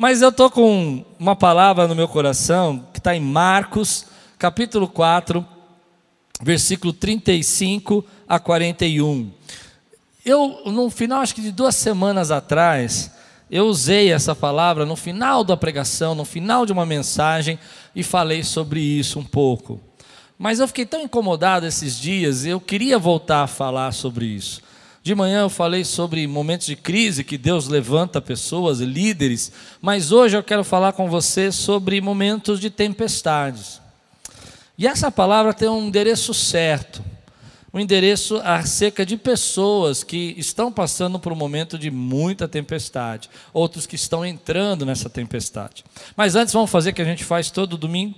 Mas eu estou com uma palavra no meu coração que está em Marcos, capítulo 4, versículo 35 a 41. Eu, no final, acho que de duas semanas atrás, eu usei essa palavra no final da pregação, no final de uma mensagem, e falei sobre isso um pouco. Mas eu fiquei tão incomodado esses dias, eu queria voltar a falar sobre isso. De manhã eu falei sobre momentos de crise que Deus levanta pessoas, líderes, mas hoje eu quero falar com você sobre momentos de tempestades. E essa palavra tem um endereço certo, um endereço acerca de pessoas que estão passando por um momento de muita tempestade, outros que estão entrando nessa tempestade. Mas antes vamos fazer o que a gente faz todo domingo.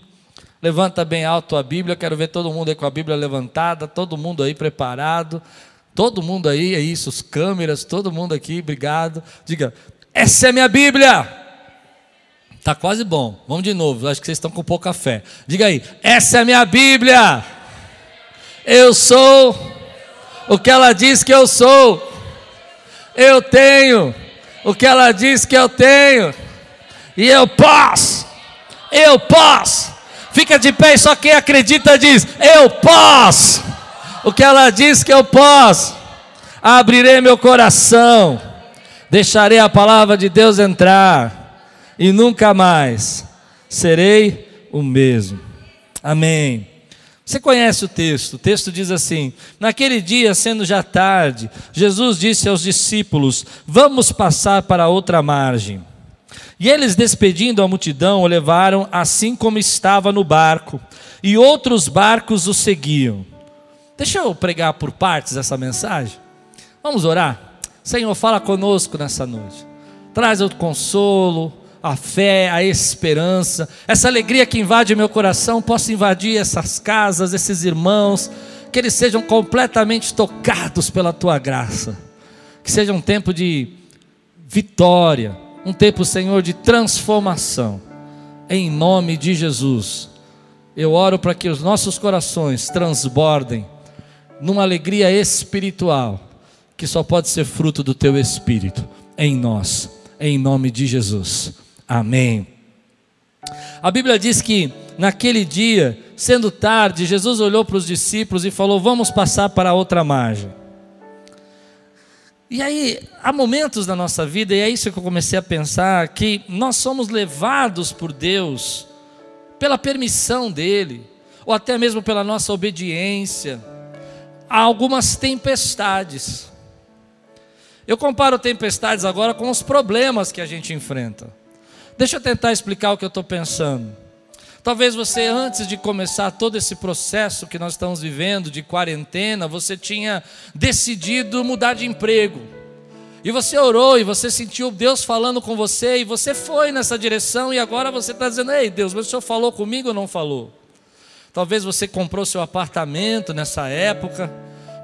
Levanta bem alto a Bíblia, quero ver todo mundo aí com a Bíblia levantada, todo mundo aí preparado. Todo mundo aí, é isso, os câmeras, todo mundo aqui, obrigado. Diga, essa é minha Bíblia. Tá quase bom. Vamos de novo. Acho que vocês estão com pouca fé. Diga aí, essa é minha Bíblia. Eu sou o que ela diz que eu sou. Eu tenho o que ela diz que eu tenho. E eu posso. Eu posso. Fica de pé, só quem acredita diz: Eu posso o que ela diz que eu posso. Abrirei meu coração, deixarei a palavra de Deus entrar, e nunca mais serei o mesmo. Amém. Você conhece o texto? O texto diz assim: Naquele dia, sendo já tarde, Jesus disse aos discípulos: Vamos passar para outra margem. E eles, despedindo a multidão, o levaram assim como estava no barco, e outros barcos o seguiam. Deixa eu pregar por partes essa mensagem. Vamos orar? Senhor, fala conosco nessa noite. Traz o consolo, a fé, a esperança, essa alegria que invade meu coração, possa invadir essas casas, esses irmãos, que eles sejam completamente tocados pela tua graça. Que seja um tempo de vitória, um tempo, Senhor, de transformação. Em nome de Jesus. Eu oro para que os nossos corações transbordem numa alegria espiritual que só pode ser fruto do teu espírito em nós, em nome de Jesus. Amém. A Bíblia diz que naquele dia, sendo tarde, Jesus olhou para os discípulos e falou: Vamos passar para outra margem. E aí, há momentos da nossa vida, e é isso que eu comecei a pensar, que nós somos levados por Deus, pela permissão dEle, ou até mesmo pela nossa obediência, há algumas tempestades. Eu comparo tempestades agora com os problemas que a gente enfrenta. Deixa eu tentar explicar o que eu estou pensando. Talvez você, antes de começar todo esse processo que nós estamos vivendo de quarentena, você tinha decidido mudar de emprego. E você orou e você sentiu Deus falando com você e você foi nessa direção e agora você está dizendo: Ei Deus, mas o Senhor falou comigo ou não falou? Talvez você comprou seu apartamento nessa época,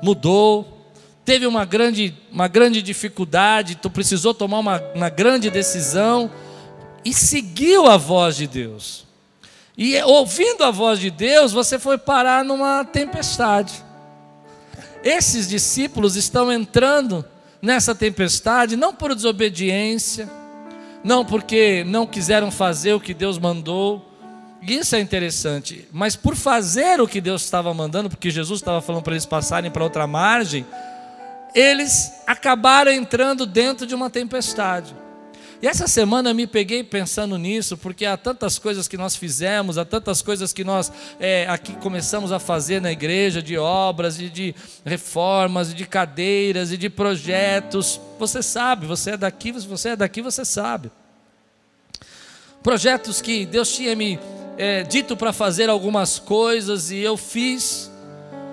mudou, teve uma grande, uma grande dificuldade, tu precisou tomar uma, uma grande decisão e seguiu a voz de Deus. E ouvindo a voz de Deus, você foi parar numa tempestade. Esses discípulos estão entrando nessa tempestade não por desobediência, não porque não quiseram fazer o que Deus mandou, isso é interessante. Mas por fazer o que Deus estava mandando, porque Jesus estava falando para eles passarem para outra margem, eles acabaram entrando dentro de uma tempestade. E essa semana eu me peguei pensando nisso, porque há tantas coisas que nós fizemos, há tantas coisas que nós é, aqui começamos a fazer na igreja, de obras, e de reformas, e de cadeiras, e de projetos. Você sabe, você é daqui, você é daqui, você sabe. Projetos que Deus tinha me é, dito para fazer algumas coisas e eu fiz,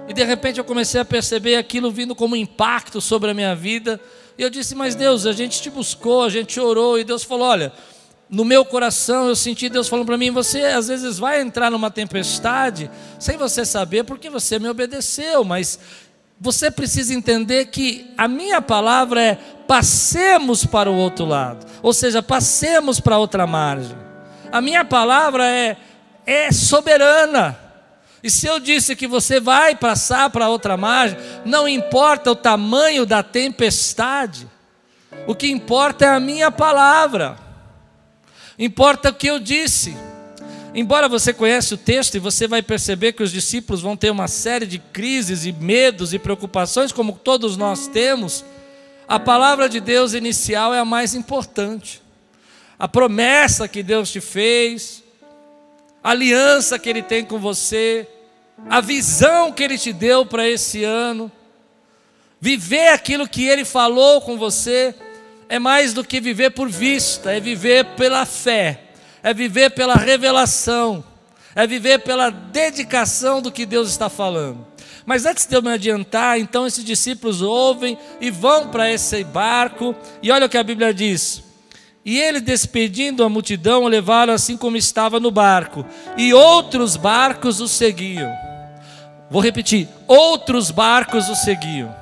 e de repente eu comecei a perceber aquilo vindo como impacto sobre a minha vida. E eu disse: Mas Deus, a gente te buscou, a gente orou, e Deus falou: Olha, no meu coração eu senti Deus falando para mim: Você às vezes vai entrar numa tempestade sem você saber, porque você me obedeceu, mas você precisa entender que a minha palavra é passemos para o outro lado, ou seja, passemos para outra margem. A minha palavra é é soberana. E se eu disse que você vai passar para outra margem, não importa o tamanho da tempestade, o que importa é a minha palavra. Importa o que eu disse. Embora você conheça o texto e você vai perceber que os discípulos vão ter uma série de crises e medos e preocupações, como todos nós temos, a palavra de Deus inicial é a mais importante. A promessa que Deus te fez, a aliança que Ele tem com você, a visão que Ele te deu para esse ano, viver aquilo que Ele falou com você, é mais do que viver por vista, é viver pela fé é viver pela revelação, é viver pela dedicação do que Deus está falando. Mas antes de eu me adiantar, então esses discípulos ouvem e vão para esse barco, e olha o que a Bíblia diz. E ele, despedindo a multidão, o levaram assim como estava no barco, e outros barcos o seguiam. Vou repetir: outros barcos o seguiam.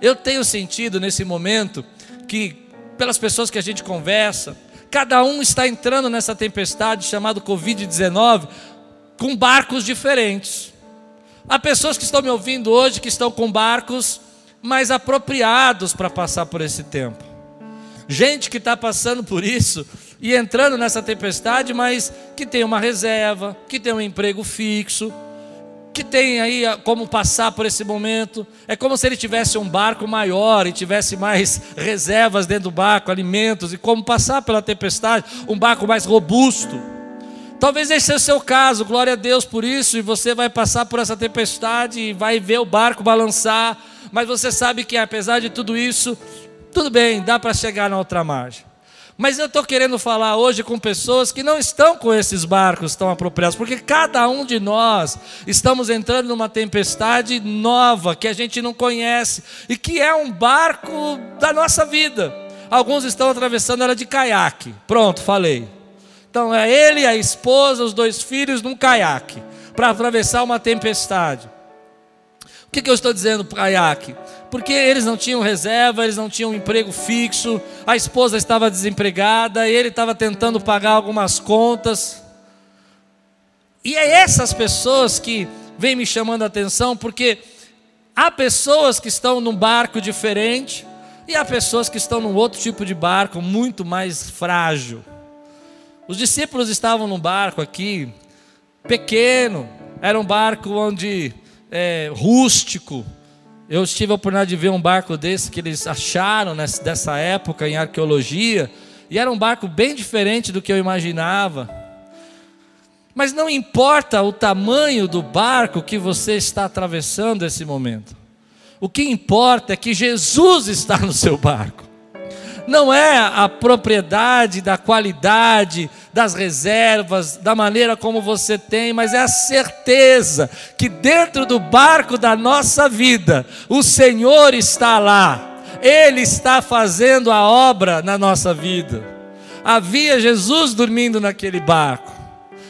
Eu tenho sentido nesse momento que, pelas pessoas que a gente conversa, Cada um está entrando nessa tempestade chamada Covid-19 com barcos diferentes. Há pessoas que estão me ouvindo hoje que estão com barcos mais apropriados para passar por esse tempo. Gente que está passando por isso e entrando nessa tempestade, mas que tem uma reserva, que tem um emprego fixo, que tem aí como passar por esse momento. É como se ele tivesse um barco maior e tivesse mais reservas dentro do barco, alimentos, e como passar pela tempestade, um barco mais robusto. Talvez esse seja o seu caso, glória a Deus por isso, e você vai passar por essa tempestade e vai ver o barco balançar, mas você sabe que apesar de tudo isso, tudo bem, dá para chegar na outra margem. Mas eu estou querendo falar hoje com pessoas que não estão com esses barcos tão apropriados, porque cada um de nós estamos entrando numa tempestade nova que a gente não conhece e que é um barco da nossa vida. Alguns estão atravessando ela de caiaque. Pronto, falei. Então é ele, a esposa, os dois filhos num caiaque para atravessar uma tempestade. O que, que eu estou dizendo, caiaque? Porque eles não tinham reserva, eles não tinham um emprego fixo, a esposa estava desempregada, ele estava tentando pagar algumas contas. E é essas pessoas que vêm me chamando a atenção, porque há pessoas que estão num barco diferente e há pessoas que estão num outro tipo de barco muito mais frágil. Os discípulos estavam num barco aqui, pequeno, era um barco onde é, rústico, eu tive a oportunidade de ver um barco desse que eles acharam nessa, dessa época em arqueologia, e era um barco bem diferente do que eu imaginava. Mas não importa o tamanho do barco que você está atravessando esse momento. O que importa é que Jesus está no seu barco não é a propriedade da qualidade, das reservas, da maneira como você tem, mas é a certeza que dentro do barco da nossa vida, o Senhor está lá, Ele está fazendo a obra na nossa vida. Havia Jesus dormindo naquele barco.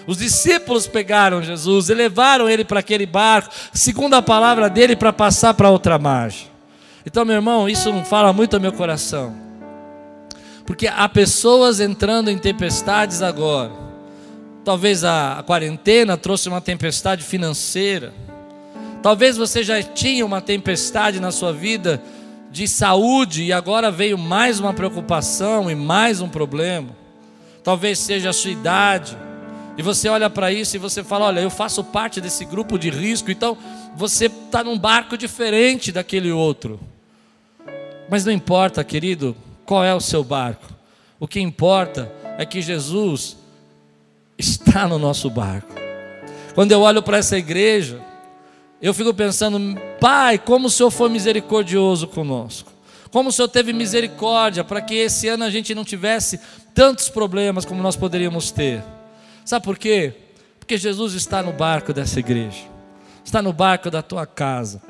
Os discípulos pegaram Jesus e levaram ele para aquele barco, segundo a palavra dele, para passar para outra margem. Então, meu irmão, isso não fala muito ao meu coração. Porque há pessoas entrando em tempestades agora. Talvez a, quarentena trouxe uma tempestade financeira. Talvez você já tinha uma tempestade na sua vida de saúde e agora veio mais uma preocupação e mais um problema. Talvez seja a sua idade. E você olha para isso e você fala: Olha, eu faço parte desse grupo de risco, então você está num barco diferente daquele outro. Mas não importa, querido, qual é o seu barco. O que importa é que Jesus está no nosso barco. Quando eu olho para essa igreja, eu fico pensando, Pai, como o Senhor foi misericordioso conosco. Como o Senhor teve misericórdia para que esse ano a gente não tivesse tantos problemas como nós poderíamos ter. Sabe por quê? Porque Jesus está no barco dessa igreja, está no barco da tua casa.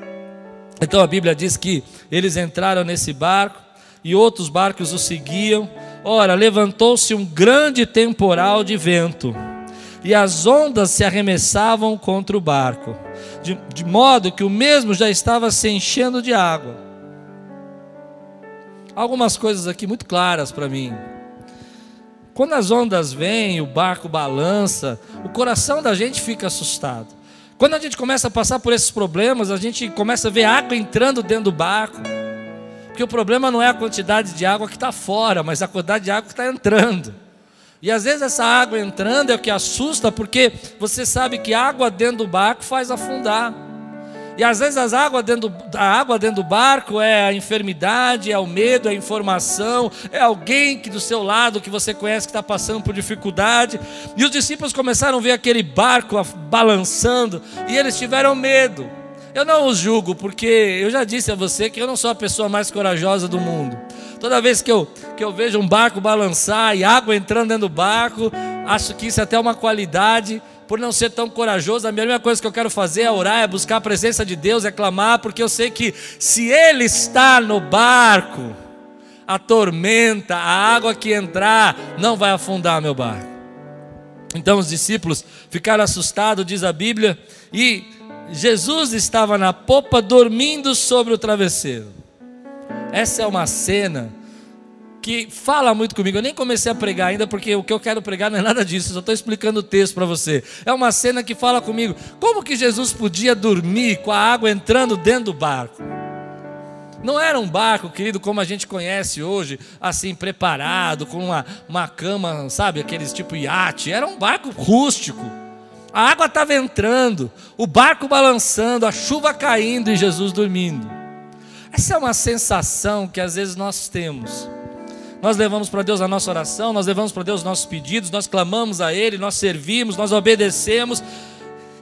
Então a Bíblia diz que eles entraram nesse barco e outros barcos o seguiam. Ora, levantou-se um grande temporal de vento, e as ondas se arremessavam contra o barco, de, de modo que o mesmo já estava se enchendo de água. Algumas coisas aqui muito claras para mim. Quando as ondas vêm, o barco balança, o coração da gente fica assustado. Quando a gente começa a passar por esses problemas, a gente começa a ver água entrando dentro do barco. Porque o problema não é a quantidade de água que está fora, mas a quantidade de água que está entrando. E às vezes essa água entrando é o que assusta, porque você sabe que água dentro do barco faz afundar. E às vezes as águas dentro a água dentro do barco é a enfermidade, é o medo, é a informação, é alguém que do seu lado que você conhece que está passando por dificuldade. E os discípulos começaram a ver aquele barco balançando e eles tiveram medo. Eu não os julgo, porque eu já disse a você que eu não sou a pessoa mais corajosa do mundo. Toda vez que eu, que eu vejo um barco balançar e água entrando dentro do barco, acho que isso é até uma qualidade. Por não ser tão corajoso, a mesma coisa que eu quero fazer é orar, é buscar a presença de Deus, é clamar, porque eu sei que se Ele está no barco, a tormenta, a água que entrar, não vai afundar meu barco. Então os discípulos ficaram assustados, diz a Bíblia, e Jesus estava na popa dormindo sobre o travesseiro. Essa é uma cena que fala muito comigo. Eu nem comecei a pregar ainda, porque o que eu quero pregar não é nada disso, eu só estou explicando o texto para você. É uma cena que fala comigo. Como que Jesus podia dormir com a água entrando dentro do barco? Não era um barco, querido, como a gente conhece hoje, assim, preparado, com uma, uma cama, sabe, aqueles tipo iate. Era um barco rústico. A água estava entrando, o barco balançando, a chuva caindo e Jesus dormindo. Essa é uma sensação que às vezes nós temos. Nós levamos para Deus a nossa oração, nós levamos para Deus os nossos pedidos, nós clamamos a Ele, nós servimos, nós obedecemos,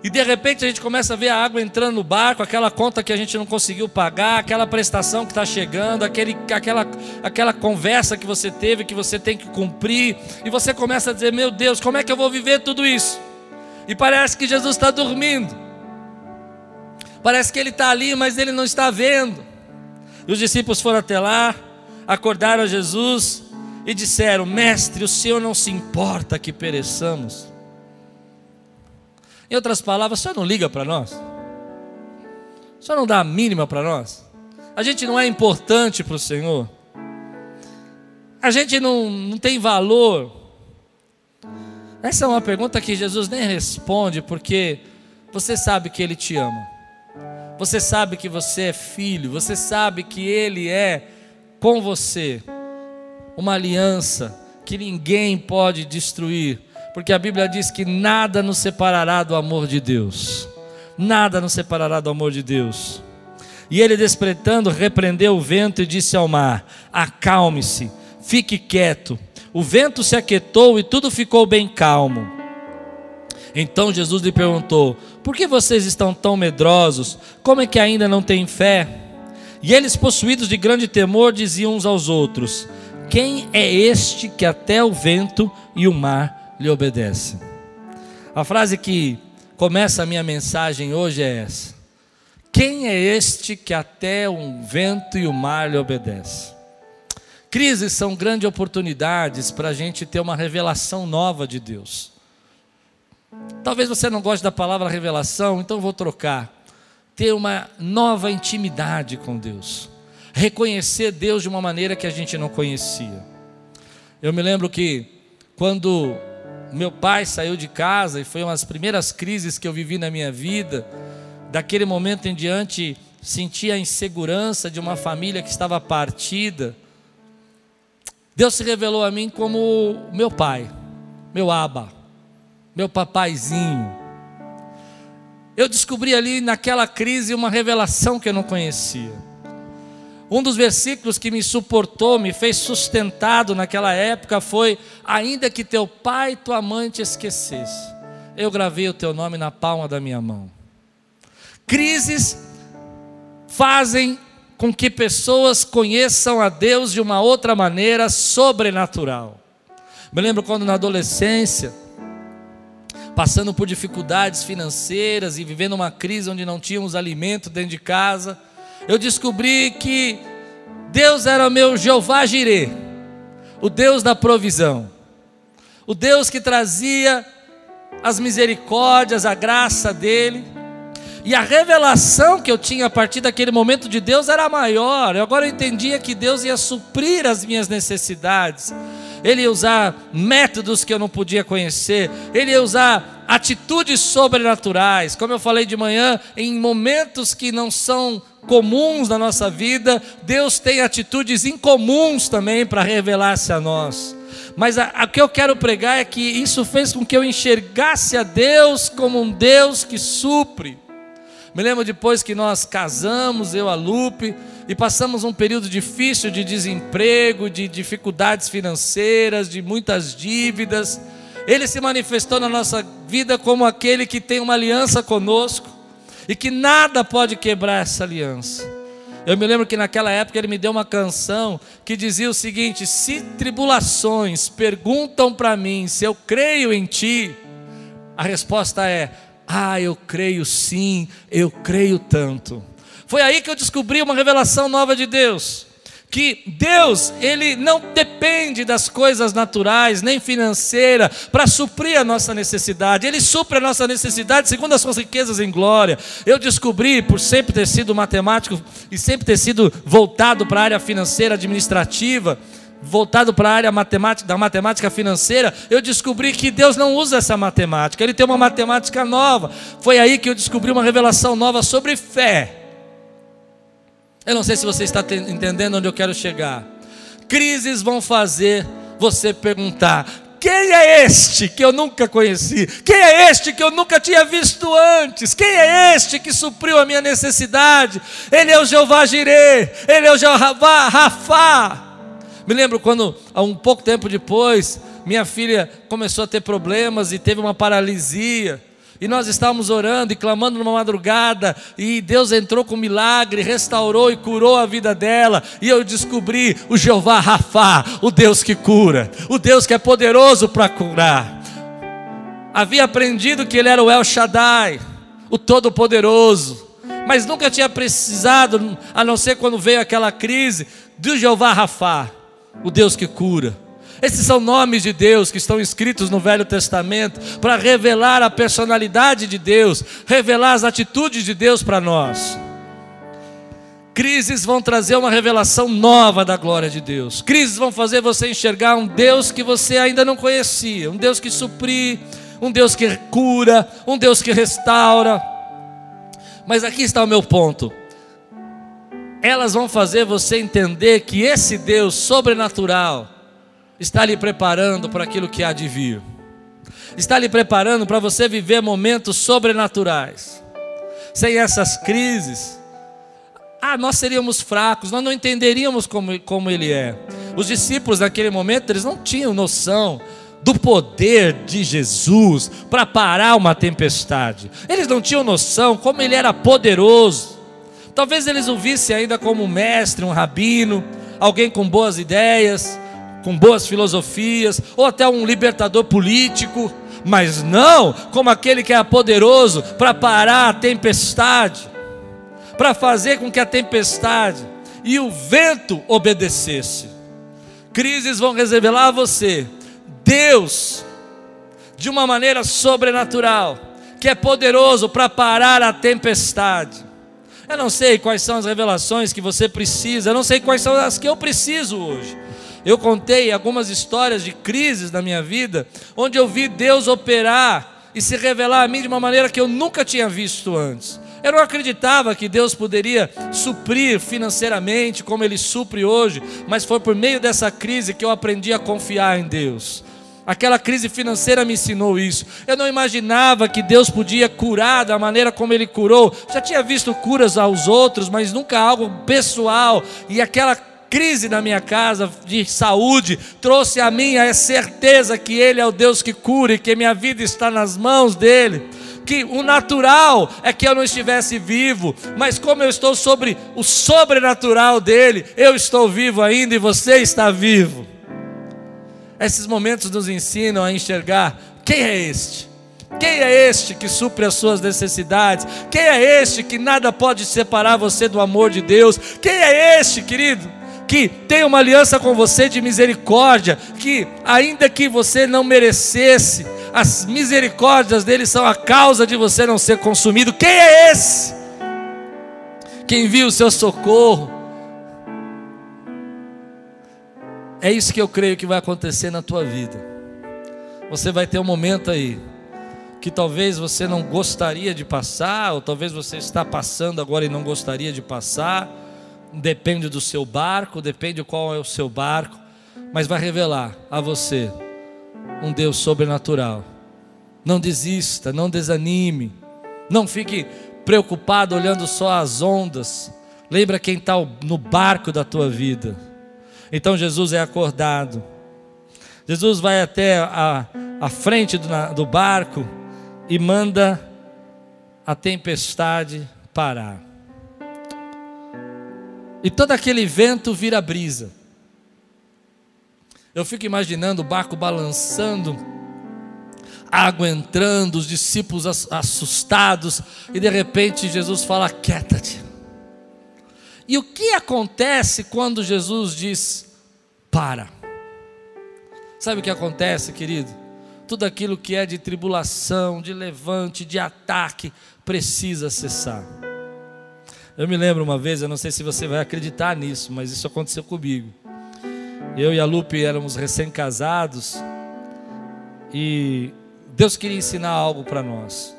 e de repente a gente começa a ver a água entrando no barco, aquela conta que a gente não conseguiu pagar, aquela prestação que está chegando, aquele, aquela, aquela conversa que você teve, que você tem que cumprir, e você começa a dizer: Meu Deus, como é que eu vou viver tudo isso? E parece que Jesus está dormindo, parece que Ele está ali, mas Ele não está vendo. E os discípulos foram até lá, acordaram Jesus e disseram: Mestre, o Senhor não se importa que pereçamos. Em outras palavras, o Senhor não liga para nós? O Senhor não dá a mínima para nós? A gente não é importante para o Senhor? A gente não, não tem valor? Essa é uma pergunta que Jesus nem responde, porque você sabe que Ele te ama. Você sabe que você é filho, você sabe que Ele é com você uma aliança que ninguém pode destruir, porque a Bíblia diz que nada nos separará do amor de Deus. Nada nos separará do amor de Deus. E ele, despertando, repreendeu o vento e disse ao mar: Acalme-se, fique quieto. O vento se aquietou e tudo ficou bem calmo. Então Jesus lhe perguntou: Por que vocês estão tão medrosos? Como é que ainda não têm fé? E eles, possuídos de grande temor, diziam uns aos outros: Quem é este que até o vento e o mar lhe obedecem? A frase que começa a minha mensagem hoje é essa: Quem é este que até o vento e o mar lhe obedecem? Crises são grandes oportunidades para a gente ter uma revelação nova de Deus. Talvez você não goste da palavra revelação, então vou trocar. Ter uma nova intimidade com Deus. Reconhecer Deus de uma maneira que a gente não conhecia. Eu me lembro que quando meu pai saiu de casa, e foi uma das primeiras crises que eu vivi na minha vida, daquele momento em diante, senti a insegurança de uma família que estava partida. Deus se revelou a mim como meu pai, meu Abba meu papaizinho. Eu descobri ali naquela crise uma revelação que eu não conhecia. Um dos versículos que me suportou, me fez sustentado naquela época foi: Ainda que teu pai e tua mãe te esquecesse, eu gravei o teu nome na palma da minha mão. Crises fazem com que pessoas conheçam a Deus de uma outra maneira sobrenatural. Me lembro quando na adolescência, passando por dificuldades financeiras e vivendo uma crise onde não tínhamos alimento dentro de casa, eu descobri que Deus era meu Jeová Jireh, o Deus da provisão, o Deus que trazia as misericórdias, a graça dele. E a revelação que eu tinha a partir daquele momento de Deus era maior. Eu agora entendia que Deus ia suprir as minhas necessidades ele ia usar métodos que eu não podia conhecer, ele ia usar atitudes sobrenaturais. Como eu falei de manhã, em momentos que não são comuns na nossa vida, Deus tem atitudes incomuns também para revelar-se a nós. Mas o que eu quero pregar é que isso fez com que eu enxergasse a Deus como um Deus que supre. Me lembro depois que nós casamos, eu a Lupe, e passamos um período difícil de desemprego, de dificuldades financeiras, de muitas dívidas. Ele se manifestou na nossa vida como aquele que tem uma aliança conosco e que nada pode quebrar essa aliança. Eu me lembro que naquela época ele me deu uma canção que dizia o seguinte: Se tribulações perguntam para mim se eu creio em ti, a resposta é: Ah, eu creio sim, eu creio tanto. Foi aí que eu descobri uma revelação nova de Deus que Deus, ele não depende das coisas naturais, nem financeira, para suprir a nossa necessidade. Ele supre a nossa necessidade segundo as suas riquezas em glória. Eu descobri, por sempre ter sido matemático e sempre ter sido voltado para a área financeira administrativa, voltado para a área matemática, da matemática financeira, eu descobri que Deus não usa essa matemática, Ele tem uma matemática nova. Foi aí que eu descobri uma revelação nova sobre fé. Eu não sei se você está entendendo onde eu quero chegar. Crises vão fazer você perguntar: quem é este que eu nunca conheci? Quem é este que eu nunca tinha visto antes? Quem é este que supriu a minha necessidade? Ele é o Jeová Jireh, ele é o Jeová Rafá. Me lembro quando, há um pouco tempo depois, minha filha começou a ter problemas e teve uma paralisia. E nós estávamos orando e clamando numa madrugada, e Deus entrou com milagre, restaurou e curou a vida dela. E eu descobri o Jeová Rafá, o Deus que cura, o Deus que é poderoso para curar. Havia aprendido que ele era o El Shaddai, o Todo-Poderoso, mas nunca tinha precisado, a não ser quando veio aquela crise, do Jeová Rafá, o Deus que cura. Esses são nomes de Deus que estão escritos no Velho Testamento para revelar a personalidade de Deus, revelar as atitudes de Deus para nós. Crises vão trazer uma revelação nova da glória de Deus. Crises vão fazer você enxergar um Deus que você ainda não conhecia, um Deus que supri, um Deus que cura, um Deus que restaura. Mas aqui está o meu ponto. Elas vão fazer você entender que esse Deus sobrenatural, está lhe preparando para aquilo que há de vir, está lhe preparando para você viver momentos sobrenaturais. Sem essas crises, ah, nós seríamos fracos, nós não entenderíamos como, como Ele é. Os discípulos naquele momento, eles não tinham noção do poder de Jesus para parar uma tempestade. Eles não tinham noção como Ele era poderoso. Talvez eles o vissem ainda como um mestre, um rabino, alguém com boas ideias, com boas filosofias, ou até um libertador político, mas não como aquele que é poderoso para parar a tempestade, para fazer com que a tempestade e o vento obedecesse. Crises vão revelar a você Deus de uma maneira sobrenatural, que é poderoso para parar a tempestade. Eu não sei quais são as revelações que você precisa, eu não sei quais são as que eu preciso hoje. Eu contei algumas histórias de crises na minha vida, onde eu vi Deus operar e se revelar a mim de uma maneira que eu nunca tinha visto antes. Eu não acreditava que Deus poderia suprir financeiramente como Ele supre hoje, mas foi por meio dessa crise que eu aprendi a confiar em Deus. Aquela crise financeira me ensinou isso. Eu não imaginava que Deus podia curar da maneira como Ele curou. Já tinha visto curas aos outros, mas nunca algo pessoal. E aquela crise na minha casa de saúde trouxe a mim a certeza que Ele é o Deus que cura e que minha vida está nas mãos dEle. Que o natural é que eu não estivesse vivo, mas como eu estou sobre o sobrenatural dele, eu estou vivo ainda e você está vivo. Esses momentos nos ensinam a enxergar quem é este. Quem é este que supre as suas necessidades? Quem é este que nada pode separar você do amor de Deus? Quem é este, querido, que tem uma aliança com você de misericórdia, que ainda que você não merecesse, as misericórdias dele são a causa de você não ser consumido. Quem é esse? Quem viu o seu socorro? É isso que eu creio que vai acontecer na tua vida. Você vai ter um momento aí que talvez você não gostaria de passar, ou talvez você está passando agora e não gostaria de passar depende do seu barco, depende qual é o seu barco, mas vai revelar a você um Deus sobrenatural. Não desista, não desanime, não fique preocupado olhando só as ondas. Lembra quem está no barco da tua vida. Então Jesus é acordado. Jesus vai até a, a frente do, do barco e manda a tempestade parar. E todo aquele vento vira brisa. Eu fico imaginando o barco balançando, água entrando, os discípulos assustados, e de repente Jesus fala: quieta-te. E o que acontece quando Jesus diz: para? Sabe o que acontece, querido? Tudo aquilo que é de tribulação, de levante, de ataque, precisa cessar. Eu me lembro uma vez, eu não sei se você vai acreditar nisso, mas isso aconteceu comigo. Eu e a Lupe éramos recém-casados e Deus queria ensinar algo para nós.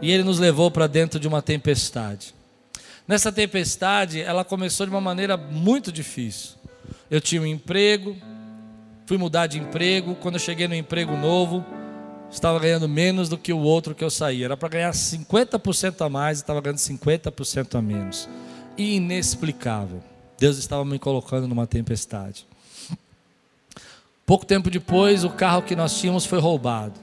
E Ele nos levou para dentro de uma tempestade. Nessa tempestade, ela começou de uma maneira muito difícil. Eu tinha um emprego, fui mudar de emprego. Quando eu cheguei no emprego novo, estava ganhando menos do que o outro que eu saí. Era para ganhar 50% a mais e estava ganhando 50% a menos. Inexplicável. Deus estava me colocando numa tempestade. Pouco tempo depois, o carro que nós tínhamos foi roubado.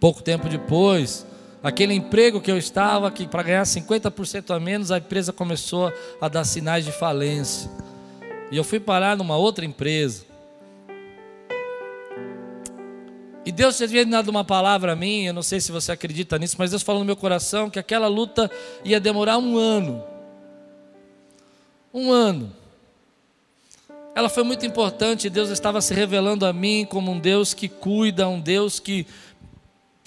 Pouco tempo depois, aquele emprego que eu estava, que para ganhar 50% a menos, a empresa começou a dar sinais de falência. E eu fui parar numa outra empresa. E Deus tinha dado uma palavra a mim, eu não sei se você acredita nisso, mas Deus falou no meu coração que aquela luta ia demorar um ano. Um ano ela foi muito importante. Deus estava se revelando a mim como um Deus que cuida, um Deus que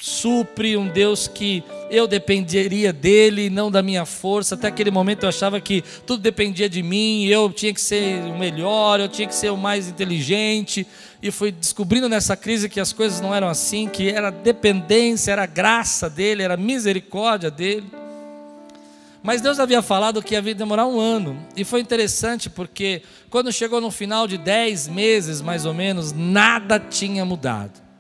supre, um Deus que eu dependeria dele, não da minha força. Até aquele momento eu achava que tudo dependia de mim, eu tinha que ser o melhor, eu tinha que ser o mais inteligente. E fui descobrindo nessa crise que as coisas não eram assim, que era dependência, era graça dele, era misericórdia dele. Mas Deus havia falado que ia demorar um ano. E foi interessante porque quando chegou no final de dez meses, mais ou menos, nada tinha mudado.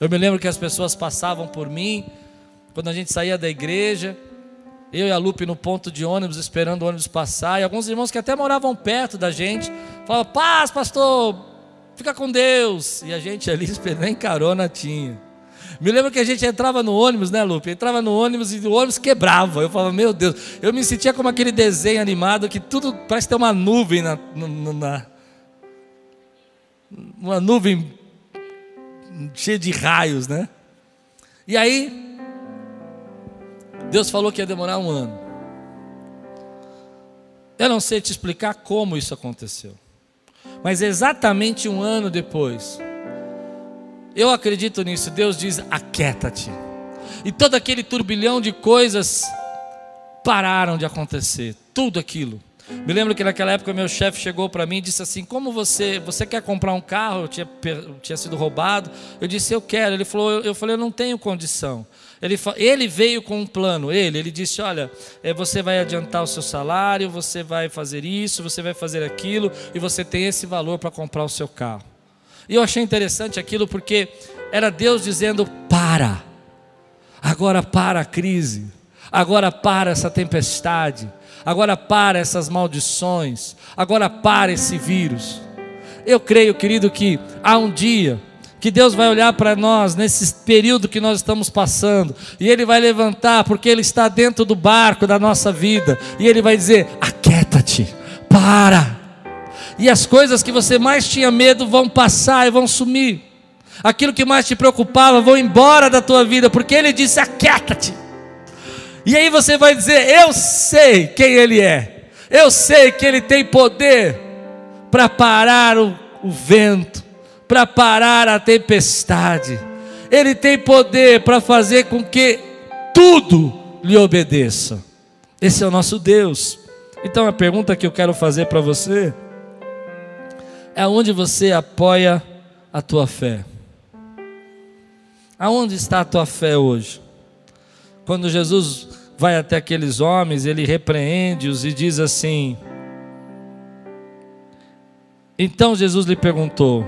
Eu me lembro que as pessoas passavam por mim, quando a gente saía da igreja, eu e a Lupe no ponto de ônibus, esperando o ônibus passar, e alguns irmãos que até moravam perto da gente, falavam: Paz, pastor, fica com Deus. E a gente ali esperando, nem carona tinha. Me lembro que a gente entrava no ônibus, né, Lupe? Entrava no ônibus e o ônibus quebrava. Eu falava, meu Deus, eu me sentia como aquele desenho animado que tudo parece ter uma nuvem na, na uma nuvem cheia de raios, né? E aí, Deus falou que ia demorar um ano. Eu não sei te explicar como isso aconteceu, mas exatamente um ano depois, eu acredito nisso. Deus diz: aquieta-te. E todo aquele turbilhão de coisas pararam de acontecer. Tudo aquilo. Me lembro que naquela época meu chefe chegou para mim e disse assim: Como você, você quer comprar um carro? Eu tinha, tinha sido roubado. Eu disse: Eu quero. Ele falou: Eu, eu falei: Eu não tenho condição. Ele, ele veio com um plano. Ele, ele disse: Olha, é, você vai adiantar o seu salário, você vai fazer isso, você vai fazer aquilo, e você tem esse valor para comprar o seu carro. E eu achei interessante aquilo porque era Deus dizendo: para, agora para a crise, agora para essa tempestade, agora para essas maldições, agora para esse vírus. Eu creio, querido, que há um dia que Deus vai olhar para nós nesse período que nós estamos passando, e Ele vai levantar, porque Ele está dentro do barco da nossa vida, e Ele vai dizer: aquieta-te, para, e as coisas que você mais tinha medo vão passar e vão sumir. Aquilo que mais te preocupava vão embora da tua vida, porque ele disse: aquieta-te. E aí você vai dizer: Eu sei quem ele é, eu sei que ele tem poder para parar o, o vento, para parar a tempestade, ele tem poder para fazer com que tudo lhe obedeça. Esse é o nosso Deus. Então a pergunta que eu quero fazer para você é onde você apoia a tua fé. Aonde está a tua fé hoje? Quando Jesus vai até aqueles homens, ele repreende-os e diz assim: Então Jesus lhe perguntou: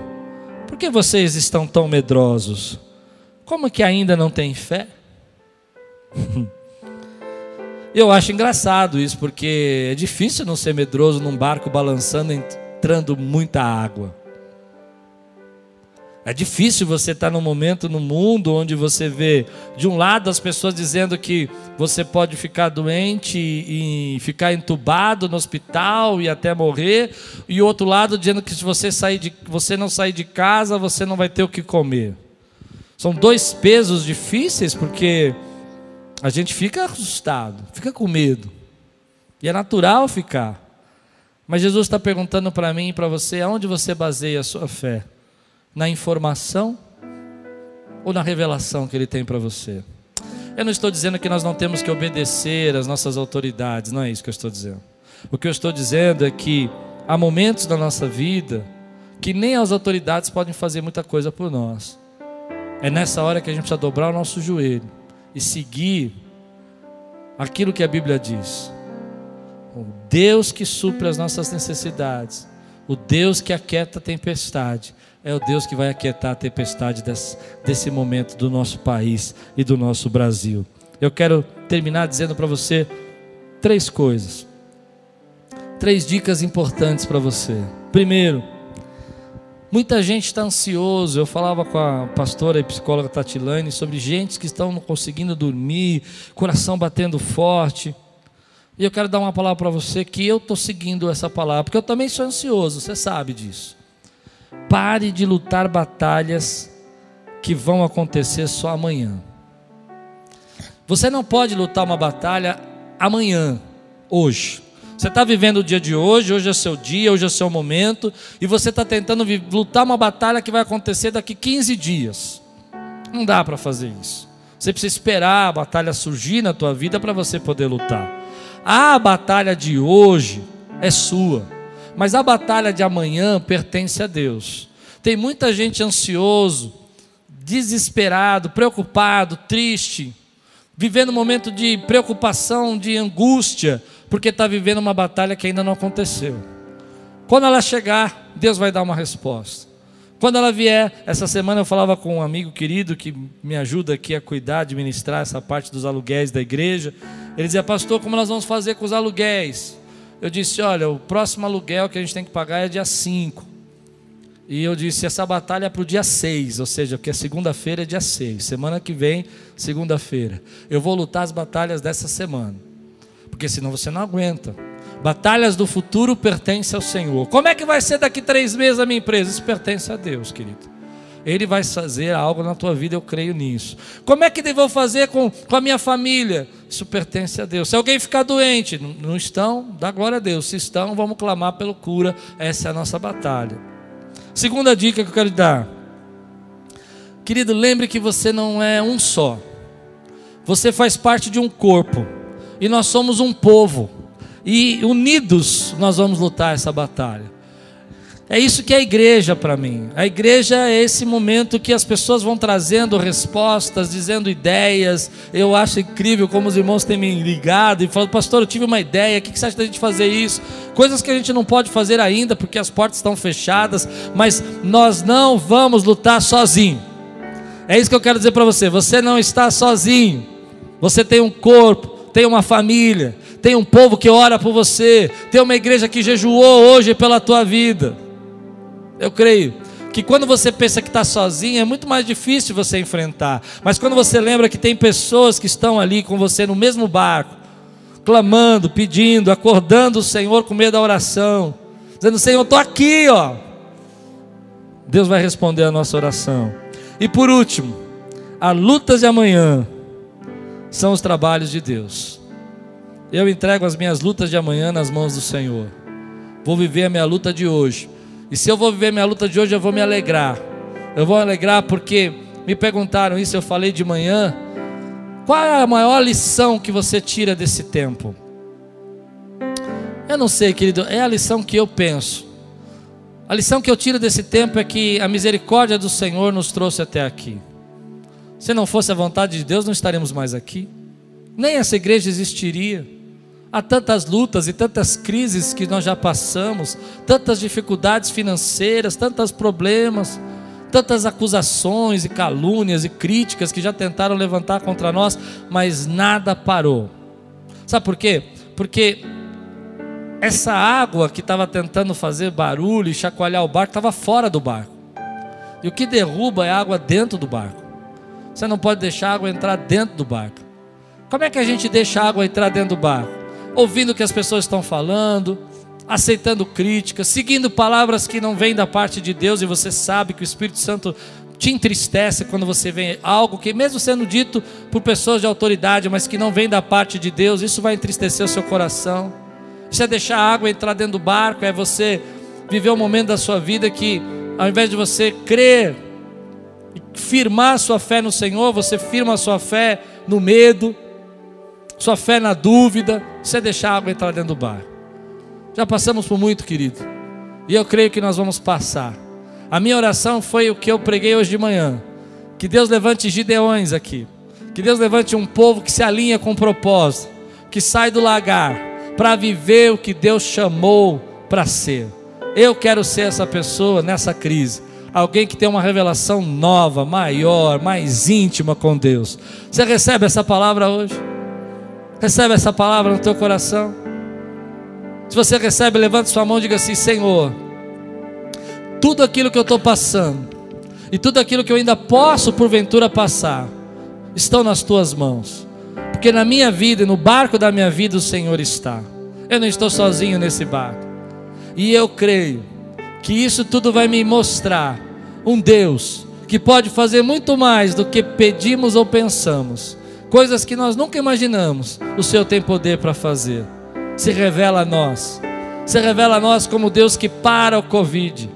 Por que vocês estão tão medrosos? Como que ainda não têm fé? Eu acho engraçado isso, porque é difícil não ser medroso num barco balançando, entrando muita água. É difícil você estar num momento no mundo onde você vê, de um lado, as pessoas dizendo que você pode ficar doente e ficar entubado no hospital e até morrer, e outro lado dizendo que se você, sair de, você não sair de casa, você não vai ter o que comer. São dois pesos difíceis, porque a gente fica assustado, fica com medo. E é natural ficar. Mas Jesus está perguntando para mim e para você: aonde você baseia a sua fé? Na informação ou na revelação que Ele tem para você? Eu não estou dizendo que nós não temos que obedecer às nossas autoridades, não é isso que eu estou dizendo. O que eu estou dizendo é que há momentos da nossa vida que nem as autoridades podem fazer muita coisa por nós. É nessa hora que a gente precisa dobrar o nosso joelho e seguir aquilo que a Bíblia diz. O Deus que supre as nossas necessidades, o Deus que aquieta a tempestade, é o Deus que vai aquietar a tempestade desse, desse momento do nosso país e do nosso Brasil. Eu quero terminar dizendo para você três coisas, três dicas importantes para você. Primeiro, Muita gente está ansioso. Eu falava com a pastora e psicóloga Tatilane sobre gente que estão não conseguindo dormir, coração batendo forte. E eu quero dar uma palavra para você que eu estou seguindo essa palavra, porque eu também sou ansioso, você sabe disso. Pare de lutar batalhas que vão acontecer só amanhã. Você não pode lutar uma batalha amanhã, hoje. Você está vivendo o dia de hoje, hoje é seu dia, hoje é seu momento, e você está tentando lutar uma batalha que vai acontecer daqui 15 dias. Não dá para fazer isso. Você precisa esperar a batalha surgir na tua vida para você poder lutar. A batalha de hoje é sua, mas a batalha de amanhã pertence a Deus. Tem muita gente ansioso, desesperado, preocupado, triste, vivendo um momento de preocupação, de angústia, porque está vivendo uma batalha que ainda não aconteceu. Quando ela chegar, Deus vai dar uma resposta. Quando ela vier, essa semana eu falava com um amigo querido que me ajuda aqui a cuidar, administrar essa parte dos aluguéis da igreja. Ele dizia, pastor, como nós vamos fazer com os aluguéis? Eu disse, olha, o próximo aluguel que a gente tem que pagar é dia 5. E eu disse, essa batalha é para o dia 6, ou seja, porque segunda-feira é dia 6. Semana que vem, segunda-feira. Eu vou lutar as batalhas dessa semana porque senão você não aguenta. Batalhas do futuro pertencem ao Senhor. Como é que vai ser daqui três meses a minha empresa? Isso pertence a Deus, querido. Ele vai fazer algo na tua vida, eu creio nisso. Como é que vou fazer com, com a minha família? Isso pertence a Deus. Se alguém ficar doente, não estão, dá glória a Deus. Se estão, vamos clamar pelo cura. Essa é a nossa batalha. Segunda dica que eu quero dar. Querido, lembre que você não é um só. Você faz parte de um corpo e nós somos um povo, e unidos nós vamos lutar essa batalha. É isso que é a igreja para mim. A igreja é esse momento que as pessoas vão trazendo respostas, dizendo ideias. Eu acho incrível como os irmãos têm me ligado e falado, pastor, eu tive uma ideia, o que você acha da gente fazer isso? Coisas que a gente não pode fazer ainda porque as portas estão fechadas, mas nós não vamos lutar sozinho. É isso que eu quero dizer para você. Você não está sozinho. Você tem um corpo, tem uma família, tem um povo que ora por você, tem uma igreja que jejuou hoje pela tua vida. Eu creio que quando você pensa que está sozinho, é muito mais difícil você enfrentar. Mas quando você lembra que tem pessoas que estão ali com você no mesmo barco, clamando, pedindo, acordando o Senhor com medo da oração, dizendo: Senhor, estou aqui, ó. Deus vai responder a nossa oração. E por último, a lutas de amanhã são os trabalhos de Deus. Eu entrego as minhas lutas de amanhã nas mãos do Senhor. Vou viver a minha luta de hoje. E se eu vou viver a minha luta de hoje, eu vou me alegrar. Eu vou me alegrar porque me perguntaram isso, eu falei de manhã. Qual é a maior lição que você tira desse tempo? Eu não sei, querido, é a lição que eu penso. A lição que eu tiro desse tempo é que a misericórdia do Senhor nos trouxe até aqui. Se não fosse a vontade de Deus, não estaremos mais aqui. Nem essa igreja existiria. Há tantas lutas e tantas crises que nós já passamos, tantas dificuldades financeiras, tantos problemas, tantas acusações e calúnias e críticas que já tentaram levantar contra nós, mas nada parou. Sabe por quê? Porque essa água que estava tentando fazer barulho e chacoalhar o barco estava fora do barco. E o que derruba é água dentro do barco. Você não pode deixar a água entrar dentro do barco. Como é que a gente deixa a água entrar dentro do barco? Ouvindo o que as pessoas estão falando, aceitando críticas, seguindo palavras que não vêm da parte de Deus e você sabe que o Espírito Santo te entristece quando você vê algo que, mesmo sendo dito por pessoas de autoridade, mas que não vem da parte de Deus, isso vai entristecer o seu coração. Isso é deixar a água entrar dentro do barco, é você viver um momento da sua vida que, ao invés de você crer, firmar sua fé no Senhor, você firma a sua fé no medo, sua fé na dúvida, você deixar a água entrar dentro do bar. Já passamos por muito, querido. E eu creio que nós vamos passar. A minha oração foi o que eu preguei hoje de manhã. Que Deus levante gideões aqui. Que Deus levante um povo que se alinha com o propósito, que sai do lagar para viver o que Deus chamou para ser. Eu quero ser essa pessoa nessa crise. Alguém que tem uma revelação nova, maior, mais íntima com Deus. Você recebe essa palavra hoje? Recebe essa palavra no teu coração. Se você recebe, levante sua mão e diga assim: Senhor, tudo aquilo que eu estou passando, e tudo aquilo que eu ainda posso porventura passar, estão nas tuas mãos. Porque na minha vida e no barco da minha vida o Senhor está. Eu não estou sozinho nesse barco. E eu creio que isso tudo vai me mostrar um Deus que pode fazer muito mais do que pedimos ou pensamos coisas que nós nunca imaginamos, o Senhor tem poder para fazer. Se revela a nós, se revela a nós como Deus que para o Covid,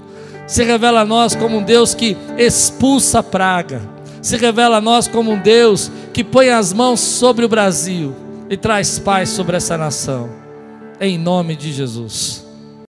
se revela a nós como um Deus que expulsa a praga, se revela a nós como um Deus que põe as mãos sobre o Brasil e traz paz sobre essa nação, em nome de Jesus.